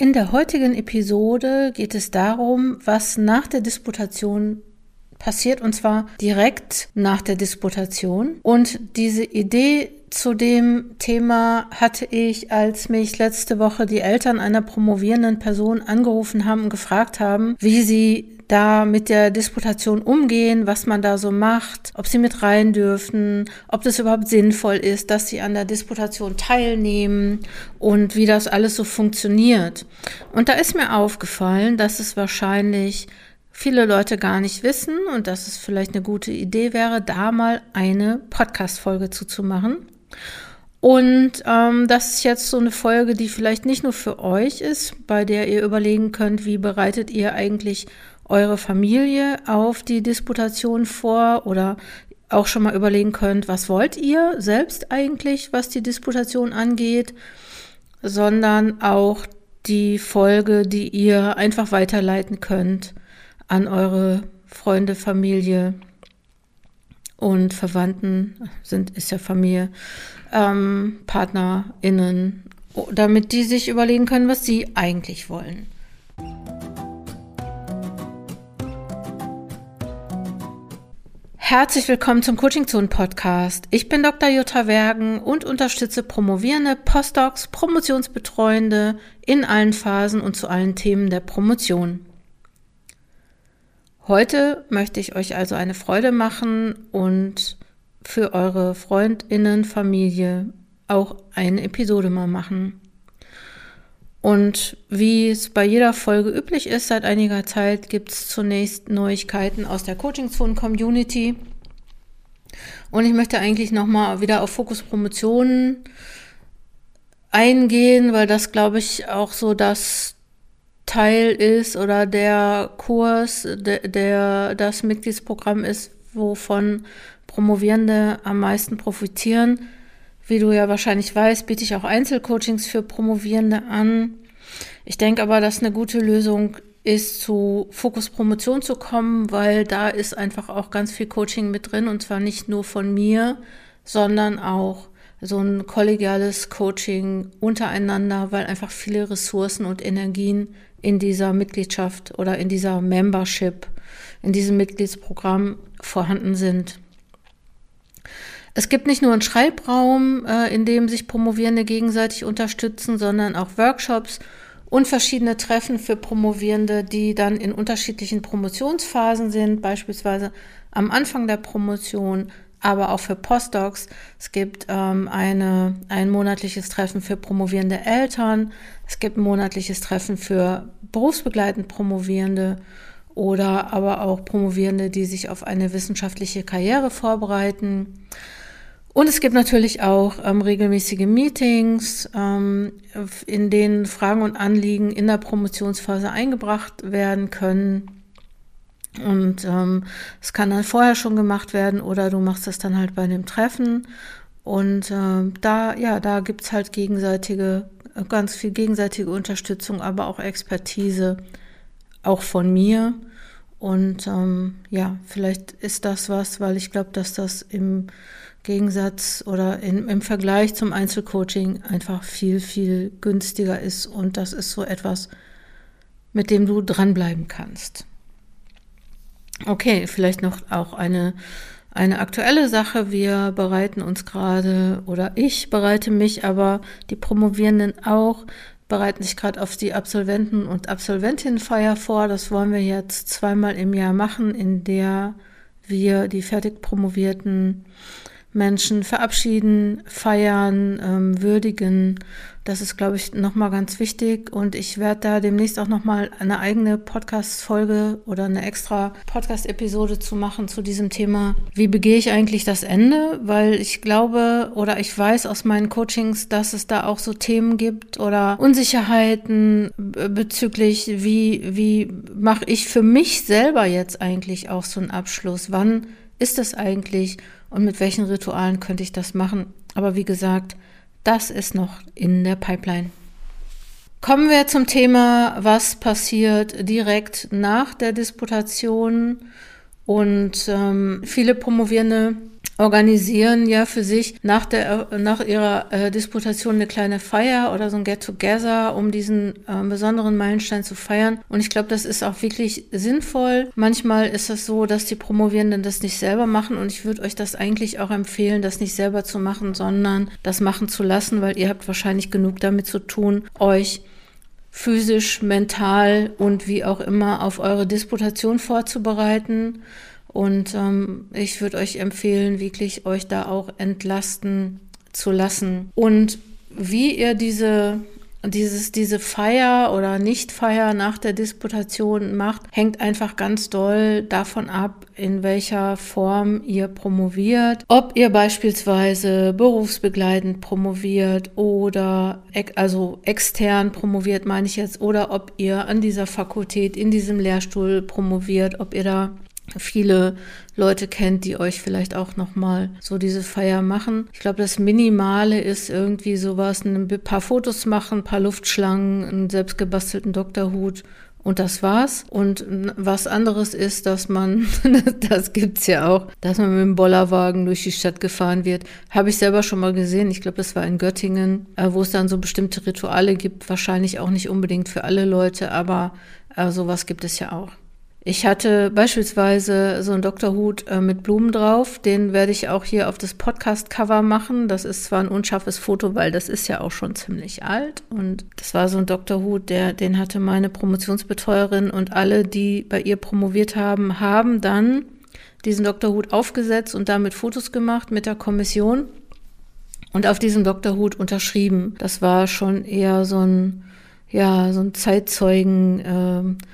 In der heutigen Episode geht es darum, was nach der Disputation passiert und zwar direkt nach der Disputation. Und diese Idee zu dem Thema hatte ich, als mich letzte Woche die Eltern einer promovierenden Person angerufen haben und gefragt haben, wie sie da mit der Disputation umgehen, was man da so macht, ob sie mit rein dürfen, ob das überhaupt sinnvoll ist, dass sie an der Disputation teilnehmen und wie das alles so funktioniert. Und da ist mir aufgefallen, dass es wahrscheinlich viele Leute gar nicht wissen und dass es vielleicht eine gute Idee wäre, da mal eine Podcast-Folge zuzumachen. Und ähm, das ist jetzt so eine Folge, die vielleicht nicht nur für euch ist, bei der ihr überlegen könnt, wie bereitet ihr eigentlich eure Familie auf die Disputation vor oder auch schon mal überlegen könnt, was wollt ihr selbst eigentlich, was die Disputation angeht, sondern auch die Folge, die ihr einfach weiterleiten könnt an eure Freunde, Familie und Verwandten, sind, ist ja Familie, ähm, PartnerInnen, damit die sich überlegen können, was sie eigentlich wollen. Herzlich willkommen zum Coaching Zone Podcast. Ich bin Dr. Jutta Wergen und unterstütze promovierende Postdocs, Promotionsbetreuende in allen Phasen und zu allen Themen der Promotion. Heute möchte ich euch also eine Freude machen und für eure Freundinnen, Familie auch eine Episode mal machen. Und wie es bei jeder Folge üblich ist, seit einiger Zeit gibt es zunächst Neuigkeiten aus der Coaching Zone Community. Und ich möchte eigentlich nochmal wieder auf Fokus Promotionen eingehen, weil das, glaube ich, auch so das Teil ist oder der Kurs, der, der das Mitgliedsprogramm ist, wovon Promovierende am meisten profitieren. Wie du ja wahrscheinlich weißt, biete ich auch Einzelcoachings für Promovierende an. Ich denke aber, dass eine gute Lösung ist, zu Fokus Promotion zu kommen, weil da ist einfach auch ganz viel Coaching mit drin und zwar nicht nur von mir, sondern auch so ein kollegiales Coaching untereinander, weil einfach viele Ressourcen und Energien in dieser Mitgliedschaft oder in dieser Membership, in diesem Mitgliedsprogramm vorhanden sind. Es gibt nicht nur einen Schreibraum, äh, in dem sich Promovierende gegenseitig unterstützen, sondern auch Workshops und verschiedene Treffen für Promovierende, die dann in unterschiedlichen Promotionsphasen sind, beispielsweise am Anfang der Promotion, aber auch für Postdocs. Es gibt ähm, eine, ein monatliches Treffen für promovierende Eltern. Es gibt ein monatliches Treffen für berufsbegleitend Promovierende oder aber auch Promovierende, die sich auf eine wissenschaftliche Karriere vorbereiten. Und es gibt natürlich auch ähm, regelmäßige Meetings, ähm, in denen Fragen und Anliegen in der Promotionsphase eingebracht werden können. Und ähm, es kann dann vorher schon gemacht werden oder du machst das dann halt bei dem Treffen. Und äh, da, ja, da gibt's halt gegenseitige, ganz viel gegenseitige Unterstützung, aber auch Expertise, auch von mir. Und ähm, ja, vielleicht ist das was, weil ich glaube, dass das im Gegensatz oder in, im Vergleich zum Einzelcoaching einfach viel, viel günstiger ist. Und das ist so etwas, mit dem du dranbleiben kannst. Okay, vielleicht noch auch eine, eine aktuelle Sache. Wir bereiten uns gerade, oder ich bereite mich, aber die Promovierenden auch, bereiten sich gerade auf die Absolventen- und Absolventinnenfeier vor. Das wollen wir jetzt zweimal im Jahr machen, in der wir die fertig promovierten Menschen verabschieden, feiern, ähm, würdigen. Das ist, glaube ich, nochmal ganz wichtig. Und ich werde da demnächst auch nochmal eine eigene Podcast-Folge oder eine extra Podcast-Episode zu machen zu diesem Thema. Wie begehe ich eigentlich das Ende? Weil ich glaube oder ich weiß aus meinen Coachings, dass es da auch so Themen gibt oder Unsicherheiten bezüglich, wie, wie mache ich für mich selber jetzt eigentlich auch so einen Abschluss? Wann ist es eigentlich? und mit welchen Ritualen könnte ich das machen. Aber wie gesagt, das ist noch in der Pipeline. Kommen wir zum Thema, was passiert direkt nach der Disputation. Und ähm, viele Promovierende organisieren ja für sich nach, der, nach ihrer äh, Disputation eine kleine Feier oder so ein Get-Together, um diesen äh, besonderen Meilenstein zu feiern. Und ich glaube, das ist auch wirklich sinnvoll. Manchmal ist es so, dass die Promovierenden das nicht selber machen und ich würde euch das eigentlich auch empfehlen, das nicht selber zu machen, sondern das machen zu lassen, weil ihr habt wahrscheinlich genug damit zu tun, euch physisch, mental und wie auch immer auf eure Disputation vorzubereiten und ähm, ich würde euch empfehlen, wirklich euch da auch entlasten zu lassen. Und wie ihr diese dieses, diese Feier oder Nichtfeier nach der Disputation macht, hängt einfach ganz doll davon ab, in welcher Form ihr promoviert. Ob ihr beispielsweise berufsbegleitend promoviert oder also extern promoviert, meine ich jetzt, oder ob ihr an dieser Fakultät, in diesem Lehrstuhl promoviert, ob ihr da viele Leute kennt, die euch vielleicht auch nochmal so diese Feier machen. Ich glaube, das Minimale ist irgendwie sowas, ein paar Fotos machen, ein paar Luftschlangen, einen selbstgebastelten Doktorhut und das war's. Und was anderes ist, dass man, das gibt's ja auch, dass man mit dem Bollerwagen durch die Stadt gefahren wird. Habe ich selber schon mal gesehen. Ich glaube, das war in Göttingen, äh, wo es dann so bestimmte Rituale gibt. Wahrscheinlich auch nicht unbedingt für alle Leute, aber äh, sowas gibt es ja auch. Ich hatte beispielsweise so einen Doktorhut äh, mit Blumen drauf. Den werde ich auch hier auf das Podcast-Cover machen. Das ist zwar ein unscharfes Foto, weil das ist ja auch schon ziemlich alt. Und das war so ein Doktorhut, der, den hatte meine Promotionsbetreuerin und alle, die bei ihr promoviert haben, haben dann diesen Doktorhut aufgesetzt und damit Fotos gemacht mit der Kommission und auf diesem Doktorhut unterschrieben. Das war schon eher so ein, ja, so ein Zeitzeugen, äh,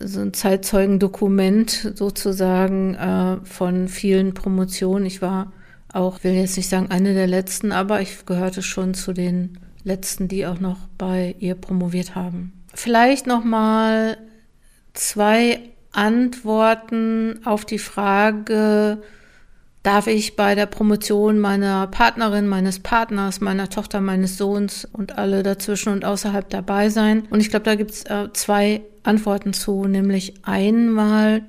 so ein Zeitzeugendokument sozusagen äh, von vielen Promotionen. Ich war auch, will jetzt nicht sagen eine der letzten, aber ich gehörte schon zu den letzten, die auch noch bei ihr promoviert haben. Vielleicht noch mal zwei Antworten auf die Frage, darf ich bei der Promotion meiner Partnerin, meines Partners, meiner Tochter, meines Sohns und alle dazwischen und außerhalb dabei sein? Und ich glaube, da gibt es äh, zwei Antworten zu, nämlich einmal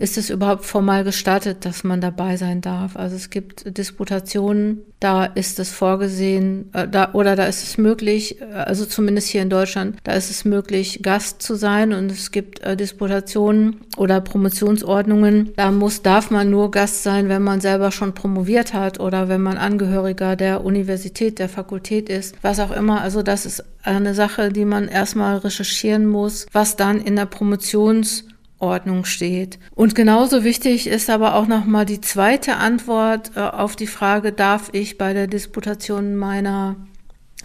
ist es überhaupt formal gestattet, dass man dabei sein darf. Also es gibt Disputationen, da ist es vorgesehen, äh, da, oder da ist es möglich, äh, also zumindest hier in Deutschland, da ist es möglich, Gast zu sein und es gibt äh, Disputationen oder Promotionsordnungen. Da muss, darf man nur Gast sein, wenn man selber schon promoviert hat oder wenn man Angehöriger der Universität, der Fakultät ist, was auch immer. Also das ist eine Sache, die man erstmal recherchieren muss, was dann in der Promotions Ordnung steht. Und genauso wichtig ist aber auch nochmal die zweite Antwort äh, auf die Frage, darf ich bei der Disputation meiner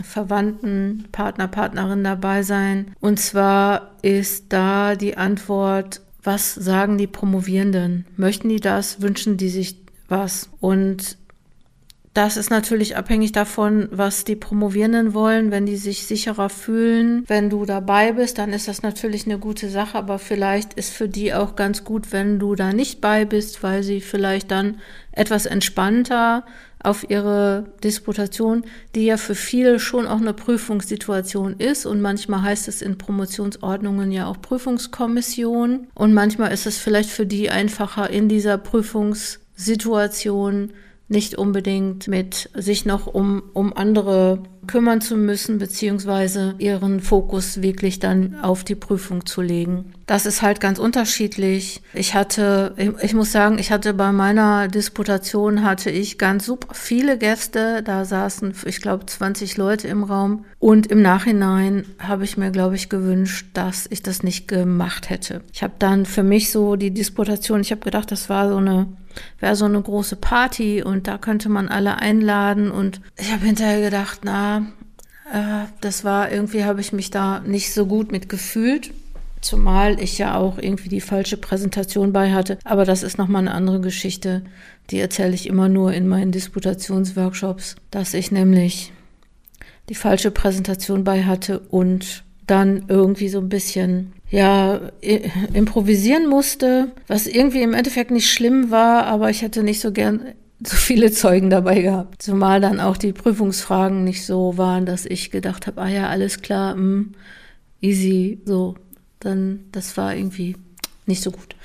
Verwandten, Partner, Partnerin dabei sein? Und zwar ist da die Antwort, was sagen die Promovierenden? Möchten die das? Wünschen die sich was? Und das ist natürlich abhängig davon, was die Promovierenden wollen. Wenn die sich sicherer fühlen, wenn du dabei bist, dann ist das natürlich eine gute Sache. Aber vielleicht ist für die auch ganz gut, wenn du da nicht bei bist, weil sie vielleicht dann etwas entspannter auf ihre Disputation, die ja für viele schon auch eine Prüfungssituation ist. Und manchmal heißt es in Promotionsordnungen ja auch Prüfungskommission. Und manchmal ist es vielleicht für die einfacher in dieser Prüfungssituation nicht unbedingt mit sich noch um, um andere kümmern zu müssen, beziehungsweise ihren Fokus wirklich dann auf die Prüfung zu legen. Das ist halt ganz unterschiedlich. Ich hatte, ich, ich, muss sagen, ich hatte bei meiner Disputation hatte ich ganz super viele Gäste. Da saßen, ich glaube, 20 Leute im Raum. Und im Nachhinein habe ich mir, glaube ich, gewünscht, dass ich das nicht gemacht hätte. Ich habe dann für mich so die Disputation, ich habe gedacht, das war so eine wäre so eine große Party und da könnte man alle einladen und ich habe hinterher gedacht, na, äh, das war irgendwie, habe ich mich da nicht so gut mit gefühlt. Zumal ich ja auch irgendwie die falsche Präsentation bei hatte. Aber das ist nochmal eine andere Geschichte. Die erzähle ich immer nur in meinen Disputationsworkshops, dass ich nämlich die falsche Präsentation bei hatte und dann irgendwie so ein bisschen ja improvisieren musste, was irgendwie im Endeffekt nicht schlimm war, aber ich hätte nicht so gern so viele Zeugen dabei gehabt. Zumal dann auch die Prüfungsfragen nicht so waren, dass ich gedacht habe, ah ja, alles klar, mh, hm, easy, so. Dann, das war irgendwie nicht so gut.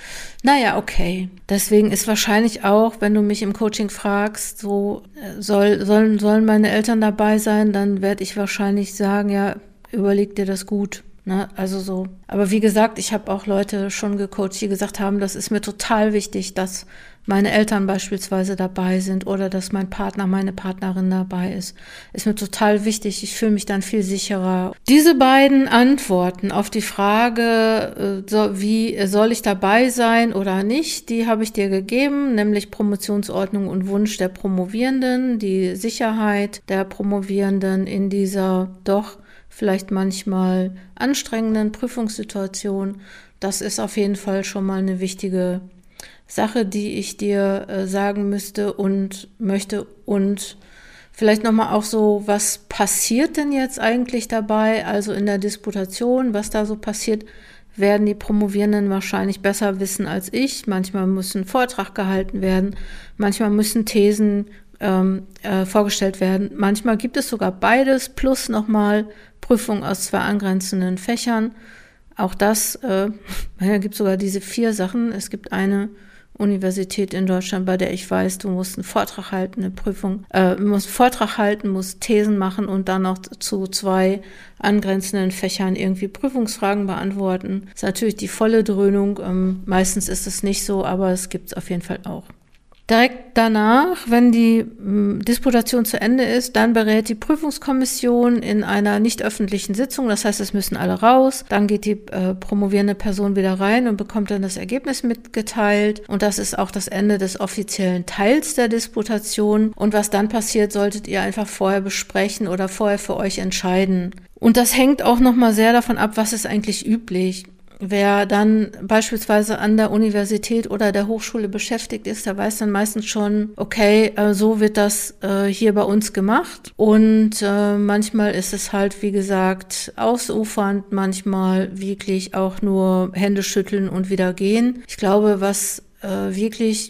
Naja, okay. Deswegen ist wahrscheinlich auch, wenn du mich im Coaching fragst, so äh, soll, sollen, sollen meine Eltern dabei sein, dann werde ich wahrscheinlich sagen, ja, überleg dir das gut. Ne? Also so. Aber wie gesagt, ich habe auch Leute schon gecoacht, die gesagt haben, das ist mir total wichtig, dass meine Eltern beispielsweise dabei sind oder dass mein Partner, meine Partnerin dabei ist. Ist mir total wichtig. Ich fühle mich dann viel sicherer. Diese beiden Antworten auf die Frage, äh, wie soll ich dabei sein oder nicht, die habe ich dir gegeben, nämlich Promotionsordnung und Wunsch der Promovierenden, die Sicherheit der Promovierenden in dieser doch vielleicht manchmal anstrengenden Prüfungssituation. Das ist auf jeden Fall schon mal eine wichtige Sache, die ich dir äh, sagen müsste und möchte und vielleicht nochmal auch so, was passiert denn jetzt eigentlich dabei, also in der Disputation, was da so passiert, werden die Promovierenden wahrscheinlich besser wissen als ich. Manchmal muss ein Vortrag gehalten werden, manchmal müssen Thesen ähm, äh, vorgestellt werden, manchmal gibt es sogar beides plus nochmal Prüfung aus zwei angrenzenden Fächern. Auch das, äh, gibt sogar diese vier Sachen. Es gibt eine Universität in Deutschland, bei der ich weiß, du musst einen Vortrag halten, eine Prüfung, äh, musst einen Vortrag halten, musst Thesen machen und dann noch zu zwei angrenzenden Fächern irgendwie Prüfungsfragen beantworten. Das ist natürlich die volle Dröhnung. Ähm, meistens ist es nicht so, aber es gibt es auf jeden Fall auch. Direkt danach, wenn die hm, Disputation zu Ende ist, dann berät die Prüfungskommission in einer nicht öffentlichen Sitzung. Das heißt, es müssen alle raus. Dann geht die äh, promovierende Person wieder rein und bekommt dann das Ergebnis mitgeteilt. Und das ist auch das Ende des offiziellen Teils der Disputation. Und was dann passiert, solltet ihr einfach vorher besprechen oder vorher für euch entscheiden. Und das hängt auch nochmal sehr davon ab, was ist eigentlich üblich. Wer dann beispielsweise an der Universität oder der Hochschule beschäftigt ist, der weiß dann meistens schon, okay, äh, so wird das äh, hier bei uns gemacht. Und äh, manchmal ist es halt, wie gesagt, ausufernd, manchmal wirklich auch nur Hände schütteln und wieder gehen. Ich glaube, was wirklich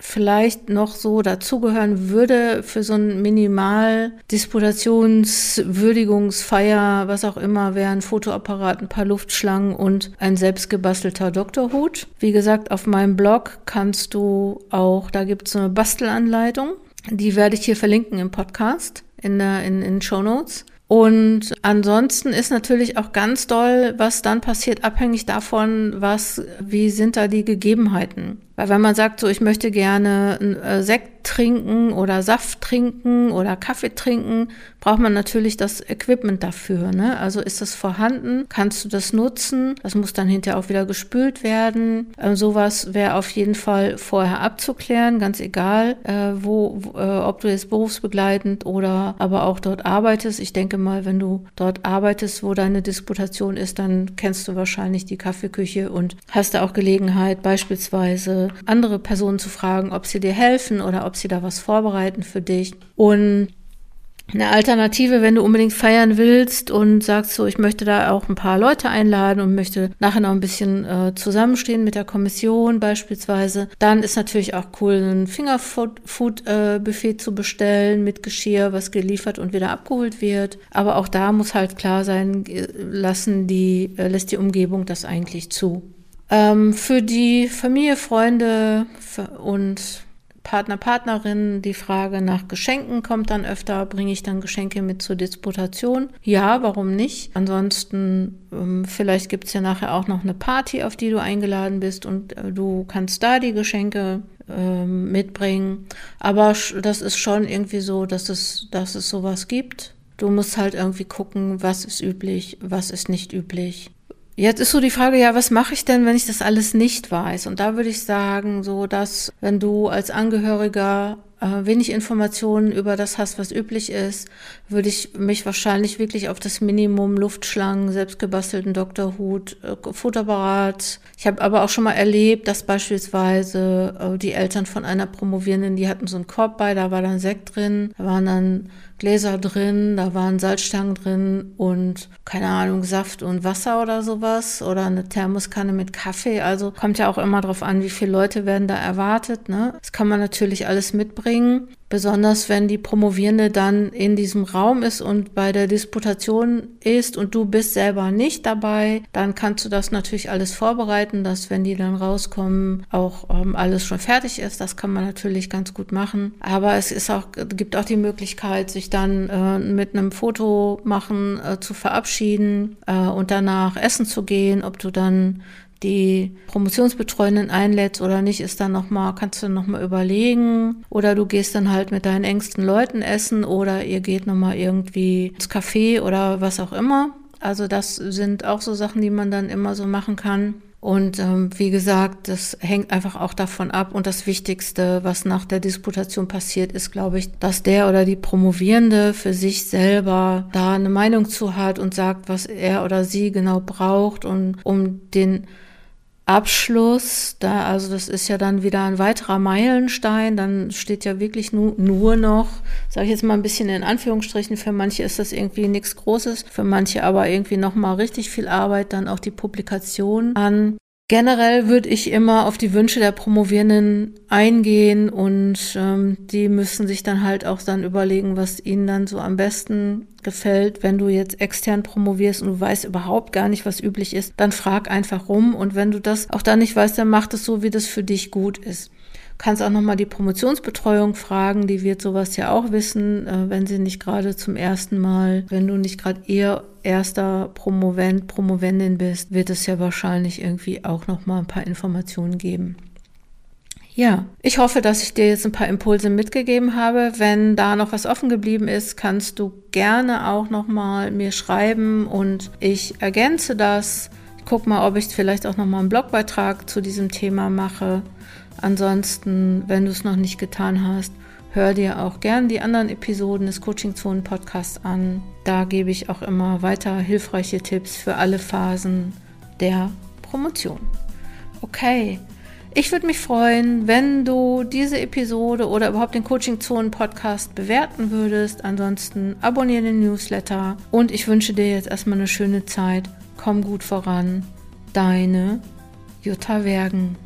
vielleicht noch so dazugehören würde für so ein Minimal Disputationswürdigungsfeier, was auch immer, wäre ein Fotoapparat, ein paar Luftschlangen und ein selbstgebastelter Doktorhut. Wie gesagt, auf meinem Blog kannst du auch, da gibt es eine Bastelanleitung. Die werde ich hier verlinken im Podcast, in der, in, in Show Notes. Und ansonsten ist natürlich auch ganz doll, was dann passiert, abhängig davon, was, wie sind da die Gegebenheiten. Weil wenn man sagt, so ich möchte gerne äh, Sekt trinken oder Saft trinken oder Kaffee trinken, braucht man natürlich das Equipment dafür. Ne? Also ist das vorhanden? Kannst du das nutzen? Das muss dann hinterher auch wieder gespült werden. Ähm, sowas wäre auf jeden Fall vorher abzuklären, ganz egal, äh, wo äh, ob du jetzt berufsbegleitend oder aber auch dort arbeitest. Ich denke mal, wenn du dort arbeitest, wo deine Disputation ist, dann kennst du wahrscheinlich die Kaffeeküche und hast da auch Gelegenheit, beispielsweise andere Personen zu fragen, ob sie dir helfen oder ob sie da was vorbereiten für dich. Und eine Alternative, wenn du unbedingt feiern willst und sagst so, ich möchte da auch ein paar Leute einladen und möchte nachher noch ein bisschen äh, zusammenstehen mit der Kommission beispielsweise, dann ist natürlich auch cool, ein Fingerfood-Buffet äh, zu bestellen mit Geschirr, was geliefert und wieder abgeholt wird. Aber auch da muss halt klar sein, lassen die, äh, lässt die Umgebung das eigentlich zu. Ähm, für die Familie, Freunde und Partner, Partnerin, die Frage nach Geschenken kommt dann öfter. Bringe ich dann Geschenke mit zur Disputation? Ja, warum nicht? Ansonsten, ähm, vielleicht gibt es ja nachher auch noch eine Party, auf die du eingeladen bist und äh, du kannst da die Geschenke äh, mitbringen. Aber das ist schon irgendwie so, dass es, dass es sowas gibt. Du musst halt irgendwie gucken, was ist üblich, was ist nicht üblich. Jetzt ist so die Frage, ja, was mache ich denn, wenn ich das alles nicht weiß? Und da würde ich sagen, so dass, wenn du als Angehöriger äh, wenig Informationen über das hast, was üblich ist, würde ich mich wahrscheinlich wirklich auf das Minimum Luftschlangen, selbstgebastelten Doktorhut, äh, Futterapparat. Ich habe aber auch schon mal erlebt, dass beispielsweise äh, die Eltern von einer Promovierenden, die hatten so einen Korb bei, da war dann Sekt drin, da waren dann Gläser drin, da waren Salzstangen drin und keine Ahnung, Saft und Wasser oder sowas oder eine Thermoskanne mit Kaffee. Also kommt ja auch immer drauf an, wie viele Leute werden da erwartet. Ne? Das kann man natürlich alles mitbringen. Besonders wenn die Promovierende dann in diesem Raum ist und bei der Disputation ist und du bist selber nicht dabei, dann kannst du das natürlich alles vorbereiten, dass wenn die dann rauskommen, auch ähm, alles schon fertig ist. Das kann man natürlich ganz gut machen. Aber es ist auch, gibt auch die Möglichkeit, sich dann äh, mit einem Foto machen äh, zu verabschieden äh, und danach essen zu gehen. Ob du dann die Promotionsbetreuenden einlädst oder nicht, ist dann noch mal, kannst du noch mal überlegen. Oder du gehst dann halt mit deinen engsten Leuten essen oder ihr geht noch mal irgendwie ins Café oder was auch immer. Also das sind auch so Sachen, die man dann immer so machen kann. Und ähm, wie gesagt, das hängt einfach auch davon ab. Und das Wichtigste, was nach der Disputation passiert, ist, glaube ich, dass der oder die Promovierende für sich selber da eine Meinung zu hat und sagt, was er oder sie genau braucht und um den Abschluss, da, also das ist ja dann wieder ein weiterer Meilenstein, dann steht ja wirklich nur, nur noch, sage ich jetzt mal ein bisschen in Anführungsstrichen, für manche ist das irgendwie nichts Großes, für manche aber irgendwie nochmal richtig viel Arbeit, dann auch die Publikation an. Generell würde ich immer auf die Wünsche der Promovierenden eingehen und ähm, die müssen sich dann halt auch dann überlegen, was ihnen dann so am besten gefällt. Wenn du jetzt extern promovierst und du weißt überhaupt gar nicht, was üblich ist, dann frag einfach rum und wenn du das auch dann nicht weißt, dann mach es so, wie das für dich gut ist kannst auch nochmal die Promotionsbetreuung fragen, die wird sowas ja auch wissen, äh, wenn sie nicht gerade zum ersten Mal, wenn du nicht gerade eher erster Promovent, Promovendin bist, wird es ja wahrscheinlich irgendwie auch nochmal ein paar Informationen geben. Ja, ich hoffe, dass ich dir jetzt ein paar Impulse mitgegeben habe. Wenn da noch was offen geblieben ist, kannst du gerne auch nochmal mir schreiben und ich ergänze das. Ich guck mal, ob ich vielleicht auch nochmal einen Blogbeitrag zu diesem Thema mache. Ansonsten, wenn du es noch nicht getan hast, hör dir auch gern die anderen Episoden des Coaching Zonen Podcasts an. Da gebe ich auch immer weiter hilfreiche Tipps für alle Phasen der Promotion. Okay. Ich würde mich freuen, wenn du diese Episode oder überhaupt den Coaching Zonen Podcast bewerten würdest. Ansonsten abonniere den Newsletter und ich wünsche dir jetzt erstmal eine schöne Zeit. Komm gut voran. Deine Jutta Wergen.